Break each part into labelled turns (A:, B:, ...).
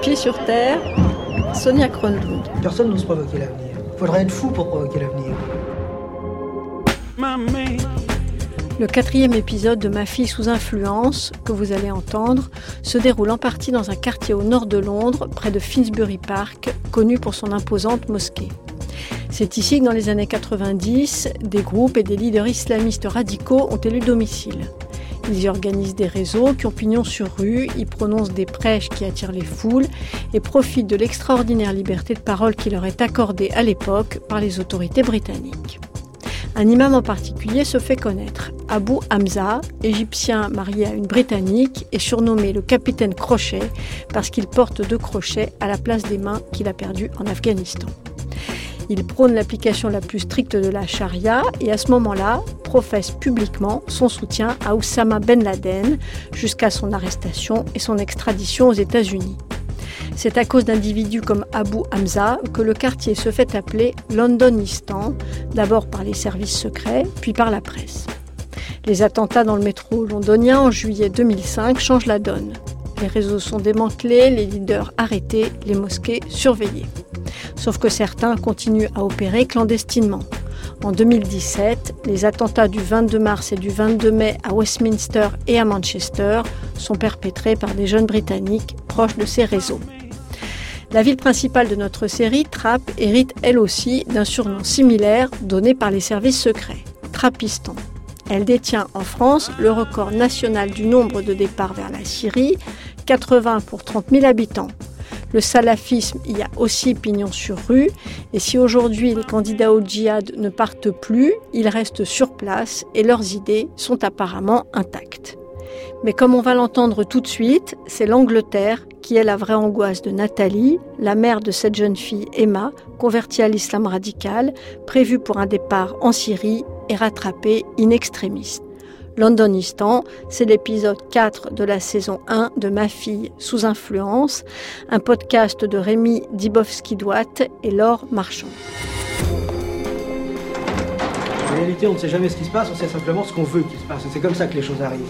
A: pied sur terre, Sonia Kronlund.
B: Personne n'ose provoquer l'avenir. Faudrait être fou pour provoquer l'avenir.
A: Le quatrième épisode de Ma fille sous influence, que vous allez entendre, se déroule en partie dans un quartier au nord de Londres, près de Finsbury Park, connu pour son imposante mosquée. C'est ici que dans les années 90, des groupes et des leaders islamistes radicaux ont élu domicile. Ils y organisent des réseaux qui ont pignon sur rue, y prononcent des prêches qui attirent les foules et profitent de l'extraordinaire liberté de parole qui leur est accordée à l'époque par les autorités britanniques. Un imam en particulier se fait connaître. Abu Hamza, égyptien marié à une britannique, est surnommé le capitaine Crochet parce qu'il porte deux crochets à la place des mains qu'il a perdues en Afghanistan. Il prône l'application la plus stricte de la charia et à ce moment-là professe publiquement son soutien à Oussama Ben Laden jusqu'à son arrestation et son extradition aux États-Unis. C'est à cause d'individus comme Abu Hamza que le quartier se fait appeler Londonistan, d'abord par les services secrets, puis par la presse. Les attentats dans le métro londonien en juillet 2005 changent la donne. Les réseaux sont démantelés, les leaders arrêtés, les mosquées surveillées. Sauf que certains continuent à opérer clandestinement. En 2017, les attentats du 22 mars et du 22 mai à Westminster et à Manchester sont perpétrés par des jeunes Britanniques proches de ces réseaux. La ville principale de notre série, Trapp, hérite elle aussi d'un surnom similaire donné par les services secrets, Trappistan. Elle détient en France le record national du nombre de départs vers la Syrie, 80 pour 30 000 habitants. Le salafisme y a aussi pignon sur rue, et si aujourd'hui les candidats au djihad ne partent plus, ils restent sur place et leurs idées sont apparemment intactes. Mais comme on va l'entendre tout de suite, c'est l'Angleterre qui est la vraie angoisse de Nathalie, la mère de cette jeune fille Emma, convertie à l'islam radical, prévue pour un départ en Syrie et rattrapée in extremis. Londonistan, c'est l'épisode 4 de la saison 1 de Ma fille sous influence, un podcast de Rémi Dibowski-Douat et Laure Marchand.
B: En réalité, on ne sait jamais ce qui se passe, on sait simplement ce qu'on veut qu'il se passe. C'est comme ça que les choses arrivent.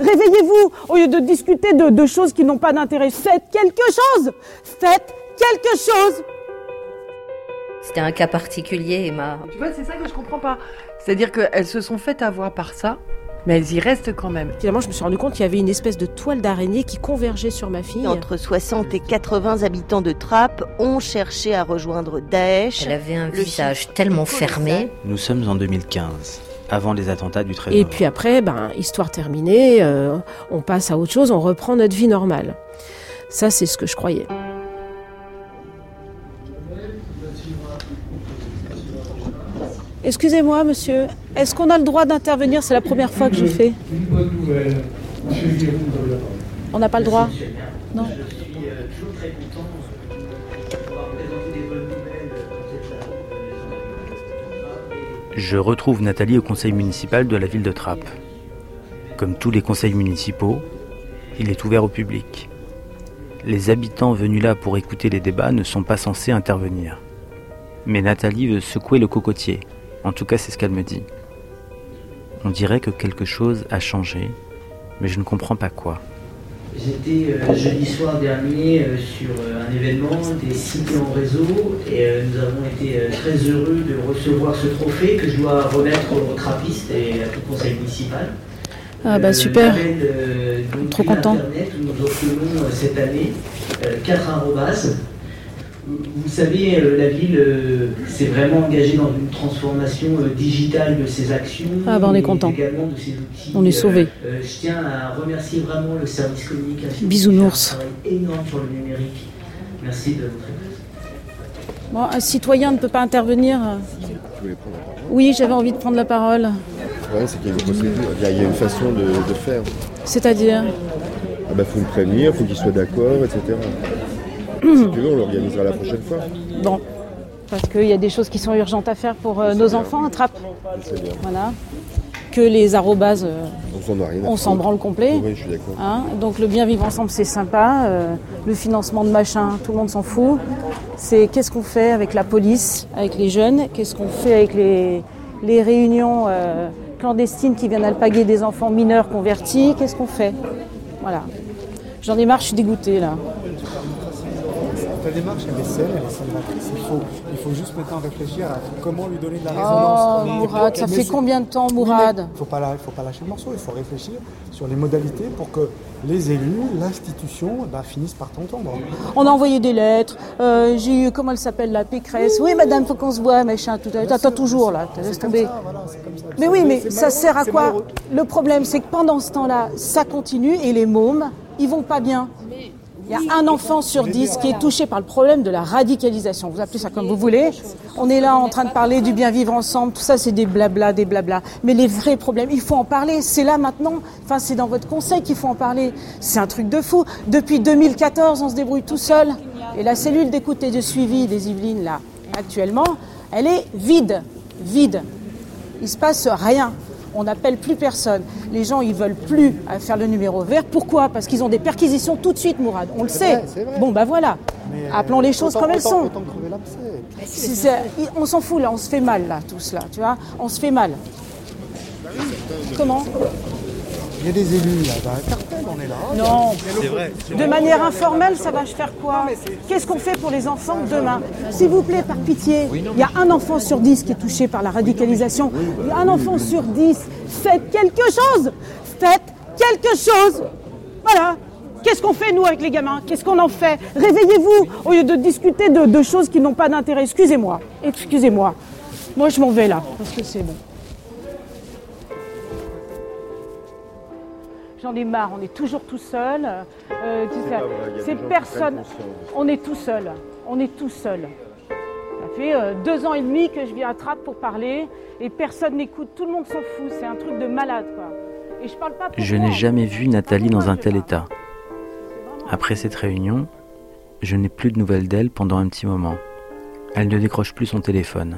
C: Réveillez-vous au lieu de discuter de, de choses qui n'ont pas d'intérêt. Faites quelque chose Faites quelque chose
D: C'était un cas particulier, Emma.
E: Tu vois, c'est ça que je comprends pas. C'est-à-dire qu'elles se sont faites avoir par ça, mais elles y restent quand même.
C: Finalement, je me suis rendu compte qu'il y avait une espèce de toile d'araignée qui convergeait sur ma fille.
F: Entre 60 et 80 habitants de Trappes ont cherché à rejoindre Daesh.
D: Elle avait un visage tellement fermé.
G: Nous sommes en 2015, avant les attentats du 13
C: Et puis après, ben, histoire terminée, euh, on passe à autre chose, on reprend notre vie normale. Ça, c'est ce que je croyais. Excusez-moi, monsieur, est-ce qu'on a le droit d'intervenir? C'est la première fois que je fais. On n'a pas le droit? Non.
G: Je retrouve Nathalie au conseil municipal de la ville de Trappes. Comme tous les conseils municipaux, il est ouvert au public. Les habitants venus là pour écouter les débats ne sont pas censés intervenir. Mais Nathalie veut secouer le cocotier. En tout cas, c'est ce qu'elle me dit. On dirait que quelque chose a changé, mais je ne comprends pas quoi.
H: J'étais euh, jeudi soir dernier euh, sur euh, un événement des cités en réseau et euh, nous avons été euh, très heureux de recevoir ce trophée que je dois remettre aux trappistes et à tout conseil municipal.
C: Ah bah
H: Euh,
C: super.
H: label, euh, donc,
C: Trop content.
H: Internet nous euh, cette année euh, quatre arrobases. Vous savez, euh, la ville euh, s'est vraiment engagée dans une transformation euh, digitale de ses actions.
C: Ah bah, on est content.
H: également de ses outils.
C: On est sauvés.
H: euh, je tiens à remercier vraiment le service communication.
C: Bisounours.
H: Un travail énorme sur le numérique. Merci de votre écoute.
C: Bon, un citoyen ne peut pas intervenir. Oui, j'avais envie de prendre la parole.
I: Le problème, c'est qu'il y a une procédure, il y a, il une façon de, de faire.
C: C'est-à-dire
I: Ah bah, faut le prévenir, faut qu'il soit d'accord, etc. si tu veux, on l'organisera la prochaine fois.
C: Bon, parce qu'il y a des choses qui sont urgentes à faire pour euh, nos enfants
I: bien.
C: Voilà. Que les arrobases, euh,
I: On s'en
C: branle complet.
I: Oui, je suis d'accord.
C: Hein, donc le bien vivre ensemble, c'est sympa. euh, le financement de machin, tout le monde s'en fout. C'est qu'est-ce qu'on fait avec la police, avec les jeunes, qu'est-ce qu'on fait avec les, les réunions clandestines qui viennent alpaguer des enfants mineurs convertis? Qu'est-ce qu'on fait? Voilà. J'en ai marre, je suis dégoûtée là.
J: Ta démarche, elle est saine, elle est salvatrice. Il faut, il faut juste maintenant réfléchir à comment lui donner de la résonance.
C: Oh, Mourad, ça fait combien de temps, Mourad
J: Il ne faut, pas la- faut pas lâcher le morceau, il faut réfléchir sur les modalités pour que les élus, l'institution, bah, finissent par t'entendre.
C: On a envoyé des lettres. euh, J'ai eu, comment elle s'appelle, la Pécresse. Oui, madame, faut qu'on se voit, machin. Tout à T'attends toujours, là. Laisse tomber. Mais oui, mais ça sert à quoi Le problème, c'est que pendant ce temps-là, ça continue et les mômes, ils vont pas bien. Il y a un enfant sur dix qui est touché par le problème de la radicalisation. Vous appelez ça comme vous voulez. On est là en train de parler du bien vivre ensemble. Tout ça, c'est des blabla, des blabla. Mais les vrais problèmes, il faut en parler. C'est là maintenant. Enfin, c'est dans votre conseil qu'il faut en parler. C'est un truc de fou. Depuis 2014, on se débrouille tout seul. Et la cellule d'écoute et de suivi des Yvelines, là, actuellement, elle est vide. Vide. Il se passe rien. On n'appelle plus personne. Les gens, ils veulent plus euh, faire le numéro vert. Pourquoi? Parce qu'ils ont des perquisitions tout de suite, Mourad. On le sait.
J: vrai.
C: Bon, bah voilà.
J: Mais, euh,
C: Appelons les choses
J: autant-
C: comme elles
J: autant-
C: sont.
J: Autant crever l'abcès.
C: Si c'est- on s'en fout là, on se fait mal là, tous là, tu vois? On se fait mal. Comment?
J: Il y a des élus là, dans un cartel, on est là.
C: Non.
J: C'est vrai.
C: De manière informelle, ça va faire quoi Qu'est-ce qu'on fait pour les enfants demain S'il vous plaît, par pitié, il y a un enfant sur dix qui est touché par la radicalisation. A un enfant sur dix. Faites quelque chose Faites quelque chose Voilà. Qu'est-ce qu'on fait, nous, avec les gamins? Qu'est-ce qu'on en fait? Réveillez-vous au lieu de discuter de, de choses qui n'ont pas d'intérêt. Excusez-moi. Excusez-moi. Moi, je m'en vais là, parce que c'est bon. J'en ai marre, on est toujours tout seul. Euh, c'est personne. On est tout seul. On est tout seul. Ça fait euh, deux ans et demi que je viens à Trappes pour parler et personne n'écoute. Tout le monde s'en fout. C'est un truc de malade, quoi. Et je parle pas. pour
G: Je n'ai jamais vu Nathalie dans un tel état. Après cette réunion, je n'ai plus de nouvelles d'elle pendant un petit moment. Elle ne décroche plus son téléphone.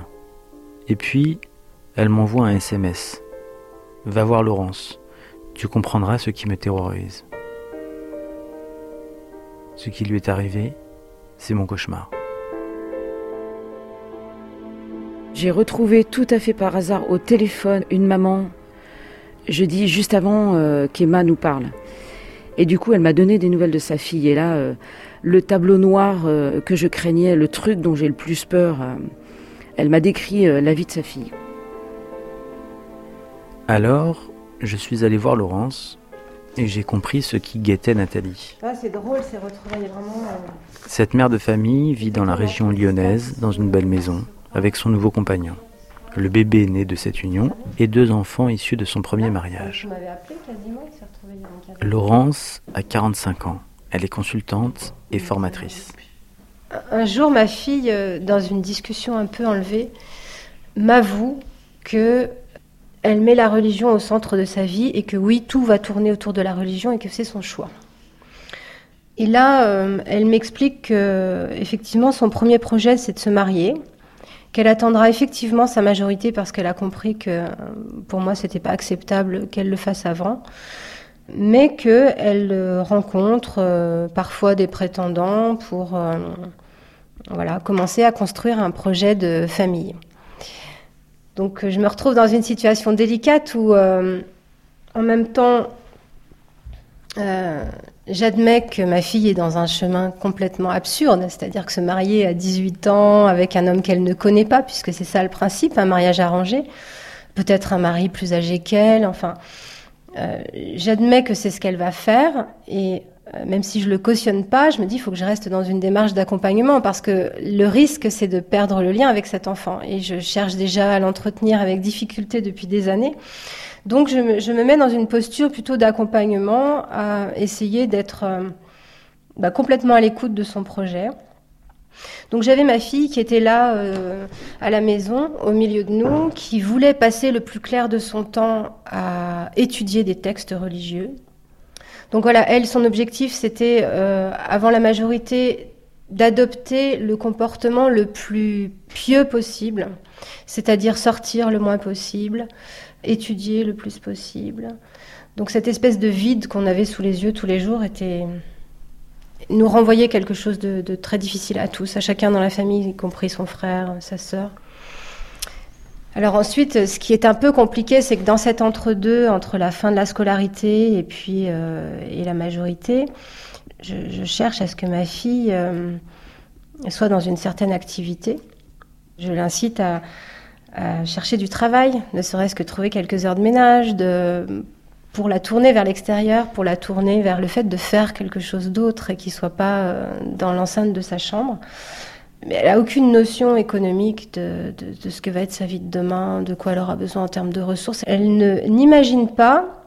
G: Et puis, elle m'envoie un SMS. Va voir Laurence. Tu comprendras ce qui me terrorise. Ce qui lui est arrivé, c'est mon cauchemar.
K: J'ai retrouvé tout à fait par hasard au téléphone une maman, je dis juste avant euh, qu'Emma nous parle. Et du coup, elle m'a donné des nouvelles de sa fille. Et là, euh, le tableau noir euh, que je craignais, le truc dont j'ai le plus peur, elle m'a décrit la vie de sa fille.
G: Alors, je suis allé voir Laurence et j'ai compris ce qui guettait Nathalie.
L: Ah, c'est drôle, c'est retrouvailles vraiment. euh,
G: Cette mère de famille vit dans la région lyonnaise, dans une belle maison, avec son nouveau compagnon. Le bébé né de cette union et deux enfants issus de son premier mariage.
L: Vous m'avez appelé quasiment, il s'est retrouvé il y a un quart d'heure.
G: Laurence a 45 ans. Elle est consultante et formatrice.
L: Un jour, ma fille, euh, dans une discussion un peu enlevée, m'avoue que elle met la religion au centre de sa vie et que oui, tout va tourner autour de la religion et que c'est son choix. Et là, euh, elle m'explique que effectivement, son premier projet, c'est de se marier, qu'elle attendra effectivement sa majorité parce qu'elle a compris que pour moi, c'était pas acceptable qu'elle le fasse avant mais qu'elle euh, rencontre euh, parfois des prétendants pour voilà, commencer à construire un projet de famille. Donc euh, je me retrouve dans une situation délicate où euh, en même temps euh, j'admets que ma fille est dans un chemin complètement absurde, c'est-à-dire que se marier à 18 ans avec un homme qu'elle ne connaît pas, puisque c'est ça le principe, un mariage arrangé, peut-être un mari plus âgé qu'elle, enfin... J'admets que c'est ce qu'elle va faire et même si je le cautionne pas, je me dis il faut que je reste dans une démarche d'accompagnement parce que le risque c'est de perdre le lien avec cet enfant et je cherche déjà à l'entretenir avec difficulté depuis des années. Donc je me, je me mets dans une posture plutôt d'accompagnement à essayer d'être euh, bah, complètement à l'écoute de son projet. Donc j'avais ma fille qui était là euh, à la maison, au milieu de nous, qui voulait passer le plus clair de son temps à étudier des textes religieux. Donc voilà, elle, son objectif, c'était, euh, avant la majorité, d'adopter le comportement le plus pieux possible, c'est-à-dire sortir le moins possible, étudier le plus possible. Donc cette espèce de vide qu'on avait sous les yeux tous les jours était nous renvoyait quelque chose de, de, très difficile à tous, à chacun dans la famille, y compris son frère, sa sœur. Alors ensuite, ce qui est un peu compliqué, c'est que dans cet entre-deux, entre la fin de la scolarité et puis euh, et la majorité, je, cherche à ce que ma fille euh, soit dans une certaine activité. Je l'incite à, chercher du travail, ne serait-ce que trouver quelques heures de ménage, pour la tourner vers l'extérieur, pour la tourner vers le fait de faire quelque chose d'autre et qui soit pas euh, dans l'enceinte de sa chambre. Mais elle n'a aucune notion économique de, de, de, ce que va être sa vie de demain, de quoi elle aura besoin en termes de ressources. Elle n'imagine pas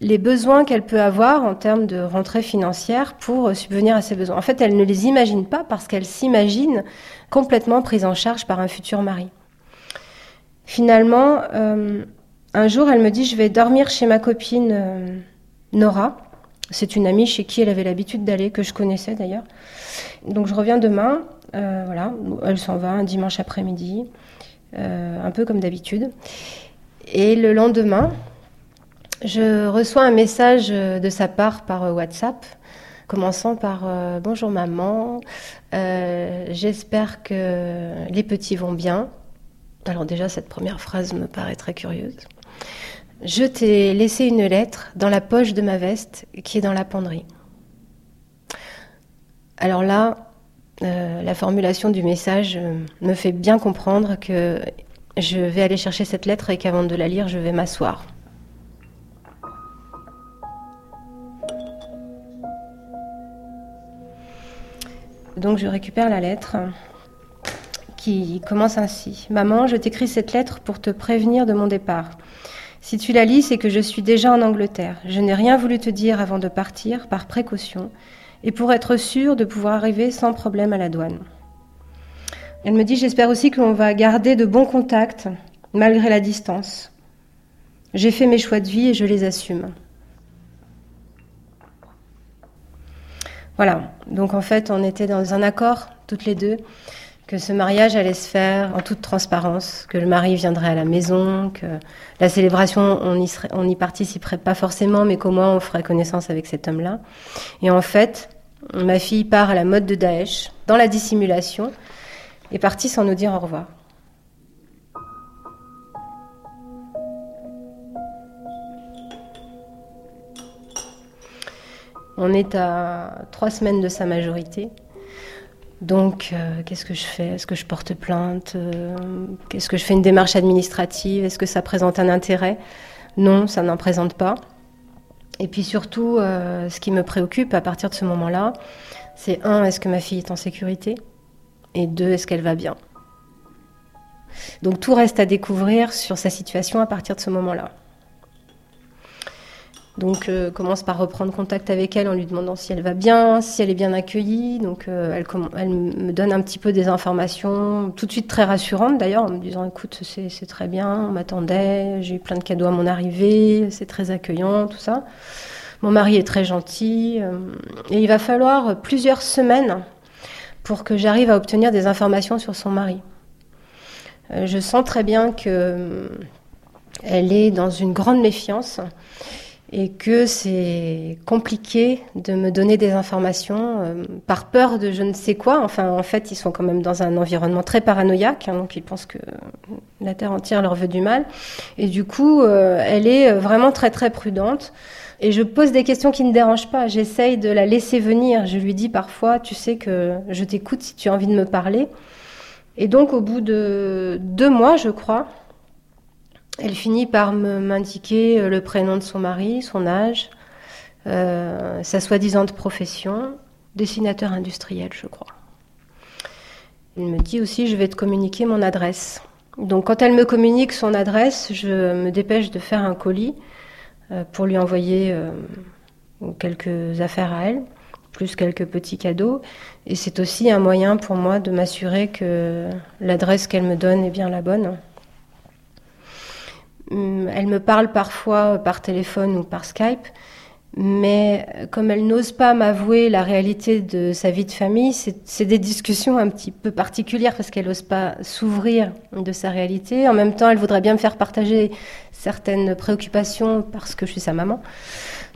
L: les besoins qu'elle peut avoir en termes de rentrée financière pour subvenir à ses besoins. En fait, elle ne les imagine pas parce qu'elle s'imagine complètement prise en charge par un futur mari. Finalement, euh, un jour, elle me dit, je vais dormir chez ma copine euh, Nora. C'est une amie chez qui elle avait l'habitude d'aller, que je connaissais d'ailleurs. Donc je reviens demain. Euh, voilà, elle s'en va un dimanche après-midi, euh, un peu comme d'habitude. Et le lendemain, je reçois un message de sa part par WhatsApp, commençant par euh, Bonjour maman, euh, j'espère que les petits vont bien. Alors déjà, cette première phrase me paraît très curieuse. Je t'ai laissé une lettre dans la poche de ma veste qui est dans la penderie. Alors là, euh, la formulation du message euh, me fait bien comprendre que je vais aller chercher cette lettre et qu'avant de la lire, je vais m'asseoir. Donc je récupère la lettre qui commence ainsi. Maman, je t'écris cette lettre pour te prévenir de mon départ. Si tu la lis, c'est que je suis déjà en Angleterre. Je n'ai rien voulu te dire avant de partir, par précaution, et pour être sûre de pouvoir arriver sans problème à la douane. Elle me dit, j'espère aussi que l'on va garder de bons contacts, malgré la distance. J'ai fait mes choix de vie et je les assume. Voilà, donc en fait, on était dans un accord, toutes les deux, que ce mariage allait se faire en toute transparence, que le mari viendrait à la maison, que la célébration, on n'y participerait pas forcément, mais qu'au moins on ferait connaissance avec cet homme-là. Et en fait, ma fille part à la mode de Daesh, dans la dissimulation, est partie sans nous dire au revoir. On est à trois semaines de sa majorité. Donc, euh, qu'est-ce que je fais? Est-ce que je porte plainte? Euh, Est-ce que je fais? Une démarche administrative? Est-ce que ça présente un intérêt? Non, ça n'en présente pas. Et puis surtout, euh, ce qui me préoccupe à partir de ce moment-là, c'est un, est-ce que ma fille est en sécurité? Et deux, est-ce qu'elle va bien? Donc tout reste à découvrir sur sa situation à partir de ce moment-là. Donc, euh, commence par reprendre contact avec elle en lui demandant si elle va bien, si elle est bien accueillie. Donc, euh, elle, me donne un petit peu des informations, tout de suite très rassurantes d'ailleurs, en me disant écoute, c'est très bien, on m'attendait, j'ai eu plein de cadeaux à mon arrivée, c'est très accueillant, tout ça. Mon mari est très gentil. Euh, et il va falloir plusieurs semaines pour que j'arrive à obtenir des informations sur son mari. Je sens très bien que euh, elle est dans une grande méfiance et que c'est compliqué de me donner des informations euh, par peur de je ne sais quoi. Enfin, en fait, ils sont quand même dans un environnement très paranoïaque, hein, donc ils pensent que la terre entière leur veut du mal. Et du coup, euh, elle est vraiment très très prudente. Et je pose des questions qui ne dérangent pas. J'essaye de la laisser venir. Je lui dis parfois, tu sais que je t'écoute si tu as envie de me parler. Et donc, au bout de deux mois, je crois, elle finit par m'indiquer euh, le prénom de son mari, son âge, euh, sa soi-disant profession, dessinateur industriel, je crois. Elle me dit aussi, je vais te communiquer mon adresse. Donc quand elle me communique son adresse, je me dépêche de faire un colis euh, pour lui envoyer quelques affaires à elle, plus quelques petits cadeaux. Et c'est aussi un moyen pour moi de m'assurer que l'adresse qu'elle me donne est bien la bonne. Hum, elle me parle parfois par téléphone ou par Skype, mais comme elle n'ose pas m'avouer la réalité de sa vie de famille, c'est des discussions un petit peu particulières parce qu'elle n'ose pas s'ouvrir de sa réalité. En même temps, elle voudrait bien me faire partager certaines préoccupations parce que je suis sa maman.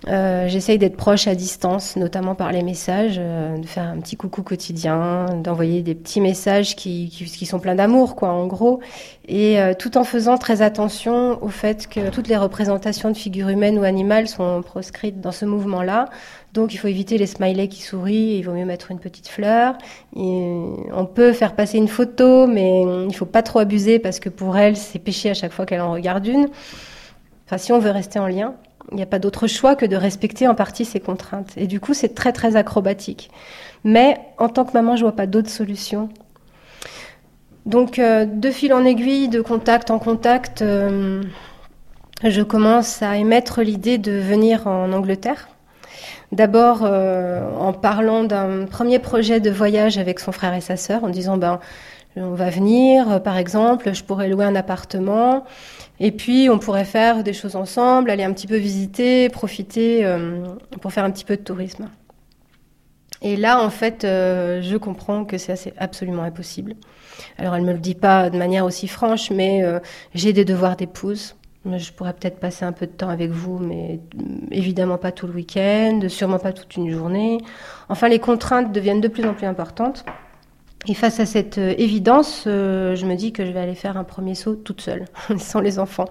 L: Euh, J'essaye d'être proche à distance, notamment par les messages, euh, de faire un petit coucou quotidien, d'envoyer des petits messages qui, qui, qui sont pleins d'amour, quoi, en gros. Et euh, tout en faisant très attention au fait que toutes les représentations de figures humaines ou animales sont proscrites dans ce mouvement-là. Donc il faut éviter les smileys qui sourient, il vaut mieux mettre une petite fleur. Et on peut faire passer une photo, mais il faut pas trop abuser parce que pour elle, c'est péché à chaque fois qu'elle en regarde une. Enfin, si on veut rester en lien, il n'y a pas d'autre choix que de respecter en partie ces contraintes. Et du coup, c'est très très acrobatique. Mais en tant que maman, je vois pas d'autre solution. Donc, euh, de fil en aiguille, de contact en contact, euh, je commence à émettre l'idée de venir en Angleterre. D'abord euh, en parlant d'un premier projet de voyage avec son frère et sa sœur, en disant ben on va venir, par exemple, je pourrais louer un appartement, et puis on pourrait faire des choses ensemble, aller un petit peu visiter, profiter euh, pour faire un petit peu de tourisme. Et là, en fait, euh, je comprends que c'est absolument impossible. Alors, elle me le dit pas de manière aussi franche, mais euh, j'ai des devoirs d'épouse. Je pourrais peut-être passer un peu de temps avec vous, mais évidemment pas tout le week-end, sûrement pas toute une journée. Enfin, les contraintes deviennent de plus en plus importantes. Et face à cette euh, évidence, euh, je me dis que je vais aller faire un premier saut toute seule, sans les enfants.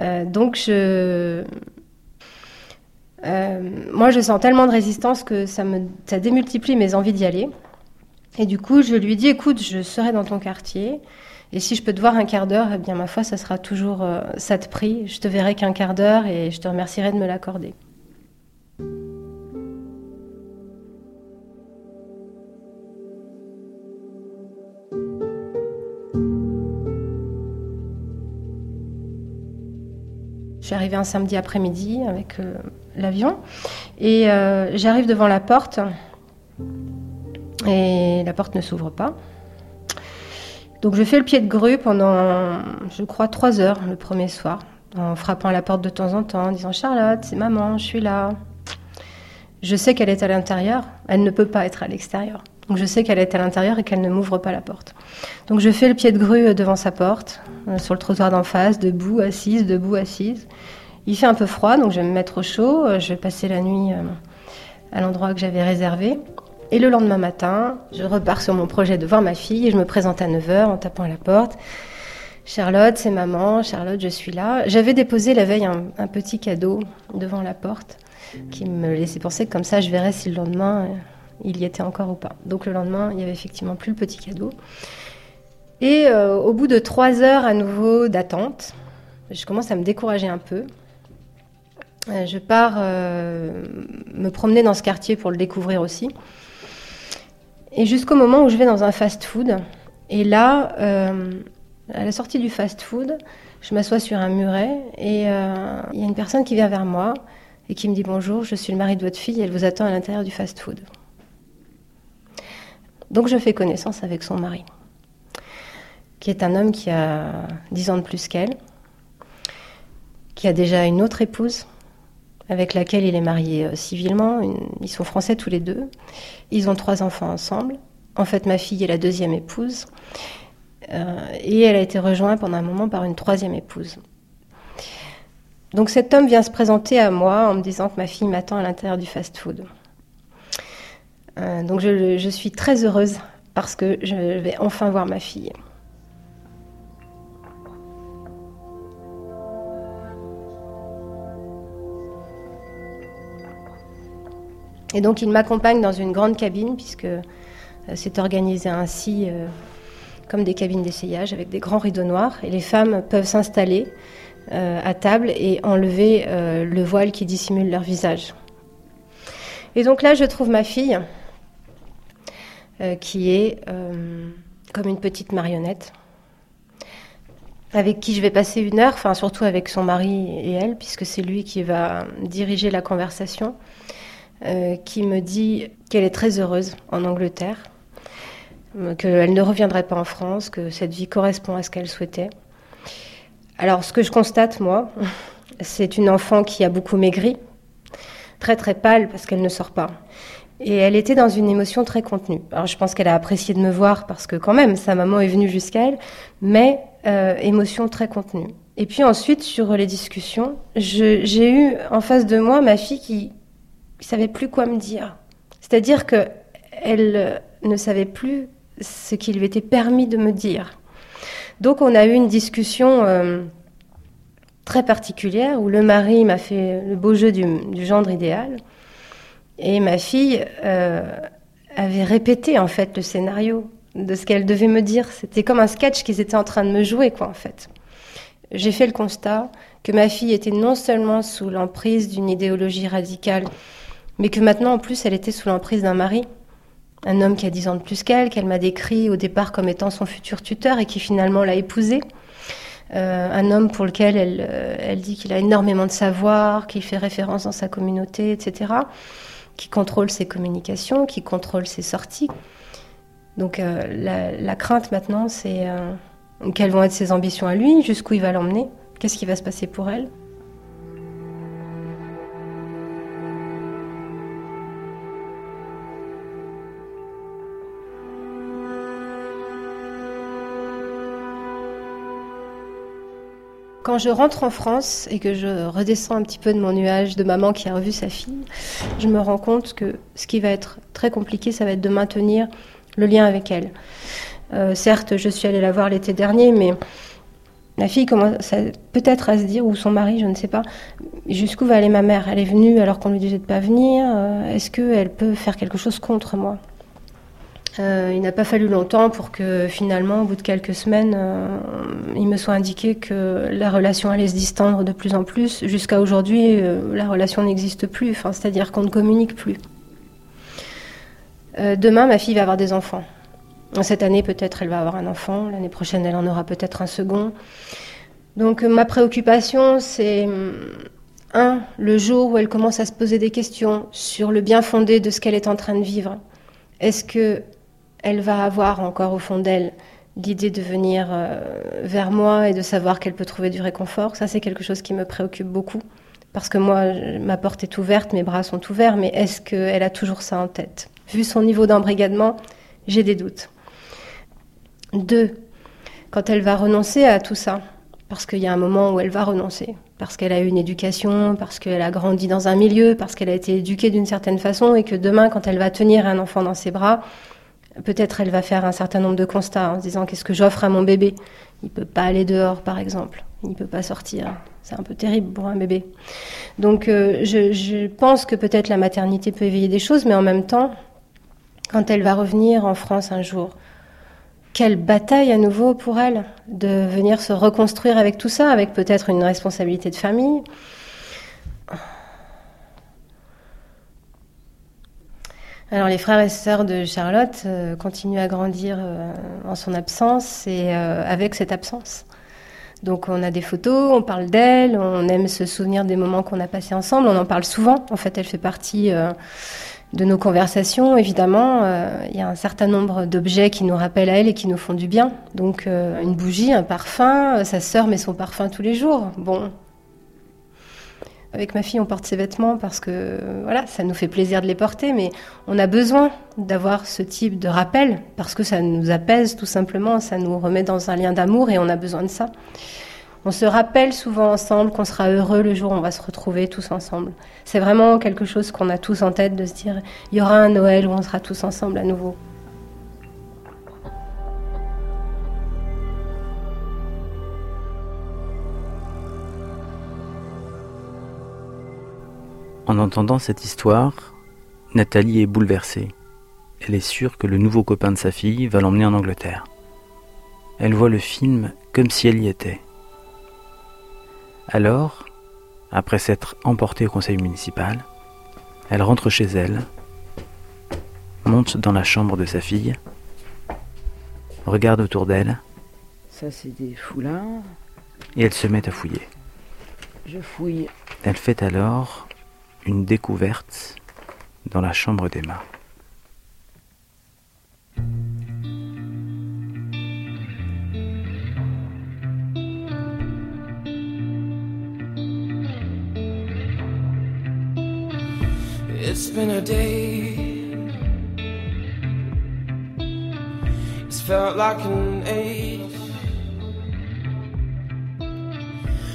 L: Euh, donc moi, je sens tellement de résistance que ça démultiplie mes envies d'y aller. Et du coup, je lui dis, écoute, je serai dans ton quartier. Et si je peux te voir un quart d'heure, eh bien, ma foi, ça sera toujours ça de prix. Je te verrai qu'un quart d'heure et je te remercierai de me l'accorder. Je suis arrivée un samedi après-midi avec euh, l'avion et euh, j'arrive devant la porte et la porte ne s'ouvre pas. Donc je fais le pied de grue pendant, je crois, trois heures le premier soir, en frappant à la porte de temps en temps, en disant Charlotte, c'est maman, je suis là. Je sais qu'elle est à l'intérieur, elle ne peut pas être à l'extérieur. Donc je sais qu'elle est à l'intérieur et qu'elle ne m'ouvre pas la porte. Donc je fais le pied de grue devant sa porte, euh, sur le trottoir d'en face, debout, assise, debout, assise. Il fait un peu froid, donc je vais me mettre au chaud. Euh, je vais passer la nuit euh, à l'endroit que j'avais réservé. Et le lendemain matin, je repars sur mon projet de voir ma fille et je me présente à 9h en tapant à la porte. Charlotte, c'est maman. Charlotte, je suis là. J'avais déposé la veille un, un, petit cadeau devant la porte qui me laissait penser que comme ça, je verrais si le lendemain il y était encore ou pas. Donc le lendemain, il y avait effectivement plus le petit cadeau. Et euh, au bout de trois heures à nouveau d'attente, je commence à me décourager un peu. Euh, je pars euh, me promener dans ce quartier pour le découvrir aussi. Et jusqu'au moment où je vais dans un fast-food. Et là, à la sortie du fast-food, je m'assois sur un muret et il y a une personne qui vient vers moi et qui me dit bonjour, je suis le mari de votre fille, elle vous attend à l'intérieur du fast-food. Donc je fais connaissance avec son mari, qui est un homme qui a 10 ans de plus qu'elle, qui a déjà une autre épouse avec laquelle il est marié euh, civilement. Ils sont français tous les deux. Ils ont trois enfants ensemble. En fait, ma fille est la deuxième épouse. Euh, et elle a été rejointe pendant un moment par une troisième épouse. Donc cet homme vient se présenter à moi en me disant que ma fille m'attend à l'intérieur du fast-food. Euh, donc je, suis très heureuse parce que je vais enfin voir ma fille. Et donc il m'accompagne dans une grande cabine puisque euh, c'est organisé ainsi euh, comme des cabines d'essayage avec des grands rideaux noirs et les femmes peuvent s'installer à table et enlever le voile qui dissimule leur visage. Et donc là je trouve ma fille qui est euh, comme une petite marionnette, avec qui je vais passer une heure, enfin surtout avec son mari et elle, puisque c'est lui qui va diriger la conversation, euh, qui me dit qu'elle est très heureuse en Angleterre, qu'elle ne reviendrait pas en France, que cette vie correspond à ce qu'elle souhaitait. Alors ce que je constate, moi, c'est une enfant qui a beaucoup maigri, très très pâle parce qu'elle ne sort pas. Et elle était dans une émotion très contenue. Alors je pense qu'elle a apprécié de me voir parce que quand même, sa maman est venue jusqu'à elle, mais euh, émotion très contenue. Et puis ensuite, sur les discussions, j'ai eu en face de moi ma fille qui ne savait plus quoi me dire. C'est-à-dire que elle ne savait plus ce qu'il lui était permis de me dire. Donc on a eu une discussion euh, très particulière où le mari m'a fait le beau jeu du, gendre idéal et ma fille euh, avait répété en fait le scénario de ce qu'elle devait me dire. C'était comme un sketch qu'ils étaient en train de me jouer quoi en fait. J'ai fait le constat que ma fille était non seulement sous l'emprise d'une idéologie radicale, mais que maintenant en plus elle était sous l'emprise d'un mari un homme qui a 10 ans de plus qu'elle, qu'elle m'a décrit au départ comme étant son futur tuteur et qui finalement l'a épousé. Euh, un homme pour lequel elle, euh, elle dit qu'il a énormément de savoir, qu'il fait référence dans sa communauté, etc., qui contrôle ses communications, qui contrôle ses sorties. Donc euh, la, la, crainte maintenant, c'est quelles vont être ses ambitions à lui, jusqu'où il va l'emmener, qu'est-ce qui va se passer pour elle. Quand je rentre en France et que je redescends un petit peu de mon nuage de maman qui a revu sa fille, je me rends compte que ce qui va être très compliqué, ça va être de maintenir le lien avec elle. Euh, certes, je suis allée la voir l'été dernier, mais la fille commence peut-être à se dire, ou son mari, je ne sais pas, jusqu'où va aller ma mère? Elle est venue alors qu'on lui disait de pas venir. Euh, est-ce qu'elle peut faire quelque chose contre moi? Euh, il n'a pas fallu longtemps pour que finalement, au bout de quelques semaines, euh, il me soit indiqué que la relation allait se distendre de plus en plus. Jusqu'à aujourd'hui, euh, la relation n'existe plus, enfin, c'est-à-dire qu'on ne communique plus. demain, ma fille va avoir des enfants. Cette année, peut-être, elle va avoir un enfant. L'année prochaine, elle en aura peut-être un second. Donc, ma préoccupation, c'est un, le jour où elle commence à se poser des questions sur le bien fondé de ce qu'elle est en train de vivre. Est-ce que elle va avoir encore au fond d'elle l'idée de venir euh, vers moi et de savoir qu'elle peut trouver du réconfort. Ça, c'est quelque chose qui me préoccupe beaucoup. Parce que moi, ma porte est ouverte, mes bras sont ouverts, mais est-ce qu'elle a toujours ça en tête? Vu son niveau d'embrigadement, j'ai des doutes. Deux, quand elle va renoncer à tout ça, parce qu'il y a un moment où elle va renoncer, parce qu'elle a eu une éducation, parce qu'elle a grandi dans un milieu, parce qu'elle a été éduquée d'une certaine façon, et que demain, quand elle va tenir un enfant dans ses bras, Peut-être elle va faire un certain nombre de constats en se disant qu'est-ce que j'offre à mon bébé? Il peut pas aller dehors, par exemple. Il peut pas sortir. C'est un peu terrible pour un bébé. Donc euh, je, pense que peut-être la maternité peut éveiller des choses, mais en même temps, quand elle va revenir en France un jour, quelle bataille à nouveau pour elle de venir se reconstruire avec tout ça, avec peut-être une responsabilité de famille, Alors les frères et sœurs de Charlotte euh, continuent à grandir euh, en son absence et euh, avec cette absence. Donc on a des photos, on parle d'elle, on aime se souvenir des moments qu'on a passés ensemble, on en parle souvent. En fait, elle fait partie de nos conversations. Évidemment, il y a un certain nombre d'objets qui nous rappellent à elle et qui nous font du bien. Donc une bougie, un parfum, sa sœur met son parfum tous les jours. Bon, avec ma fille, on porte ses vêtements parce que voilà, ça nous fait plaisir de les porter, mais on a besoin d'avoir ce type de rappel parce que ça nous apaise tout simplement, ça nous remet dans un lien d'amour et on a besoin de ça. On se rappelle souvent ensemble qu'on sera heureux le jour où on va se retrouver tous ensemble. C'est vraiment quelque chose qu'on a tous en tête de se dire il y aura un Noël où on sera tous ensemble à nouveau.
G: En entendant cette histoire, Nathalie est bouleversée. Elle est sûre que le nouveau copain de sa fille va l'emmener en Angleterre. Elle voit le film comme si elle y était. Alors, après s'être emportée au conseil municipal, elle rentre chez elle, monte dans la chambre de sa fille, regarde autour d'elle.
K: Ça, c'est des foulards.
G: Et elle se met à fouiller.
K: Je fouille.
G: Elle fait alors une découverte dans la chambre d'Emma. It's been a day. It's felt like an age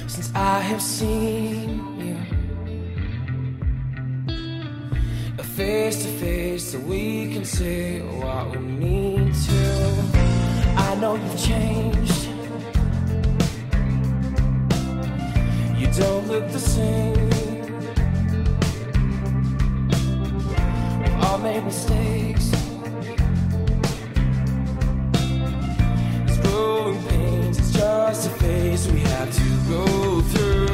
G: since
M: I have seen. face to face so we can say what we need to. I know you've changed. You don't look the same. We all made mistakes. It's growing pains, it's just a phase we have to go through.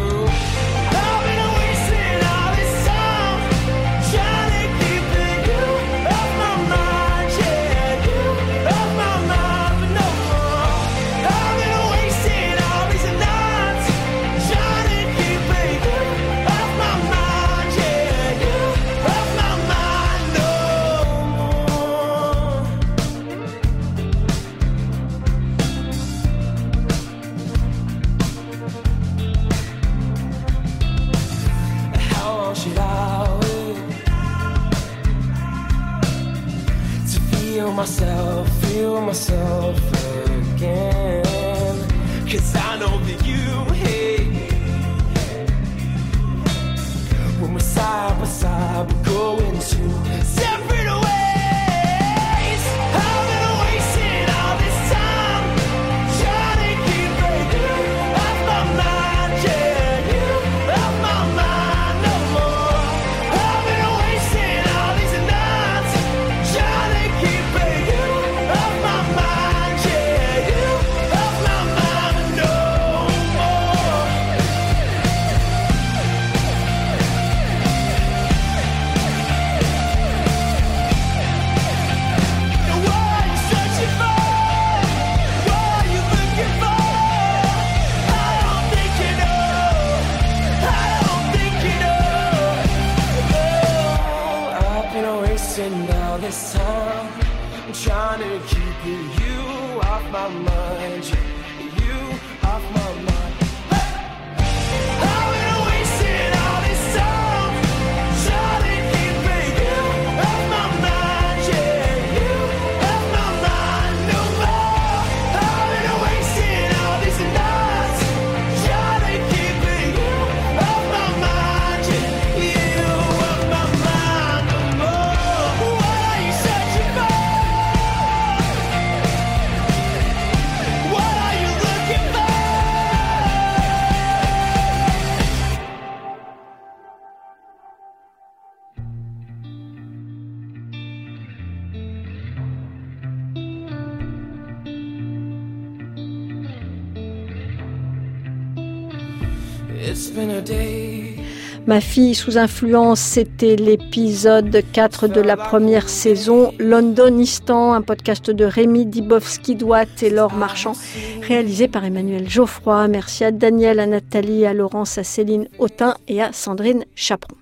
A: Ma fille sous influence, c'était l'épisode 4 de la première saison, Londonistan, un podcast de Rémi Dibowski-Douat et Laure Marchand, réalisé par Emmanuel Geoffroy. Merci à Daniel, à Nathalie, à Laurence, à Céline Autin et à Sandrine Chaperon.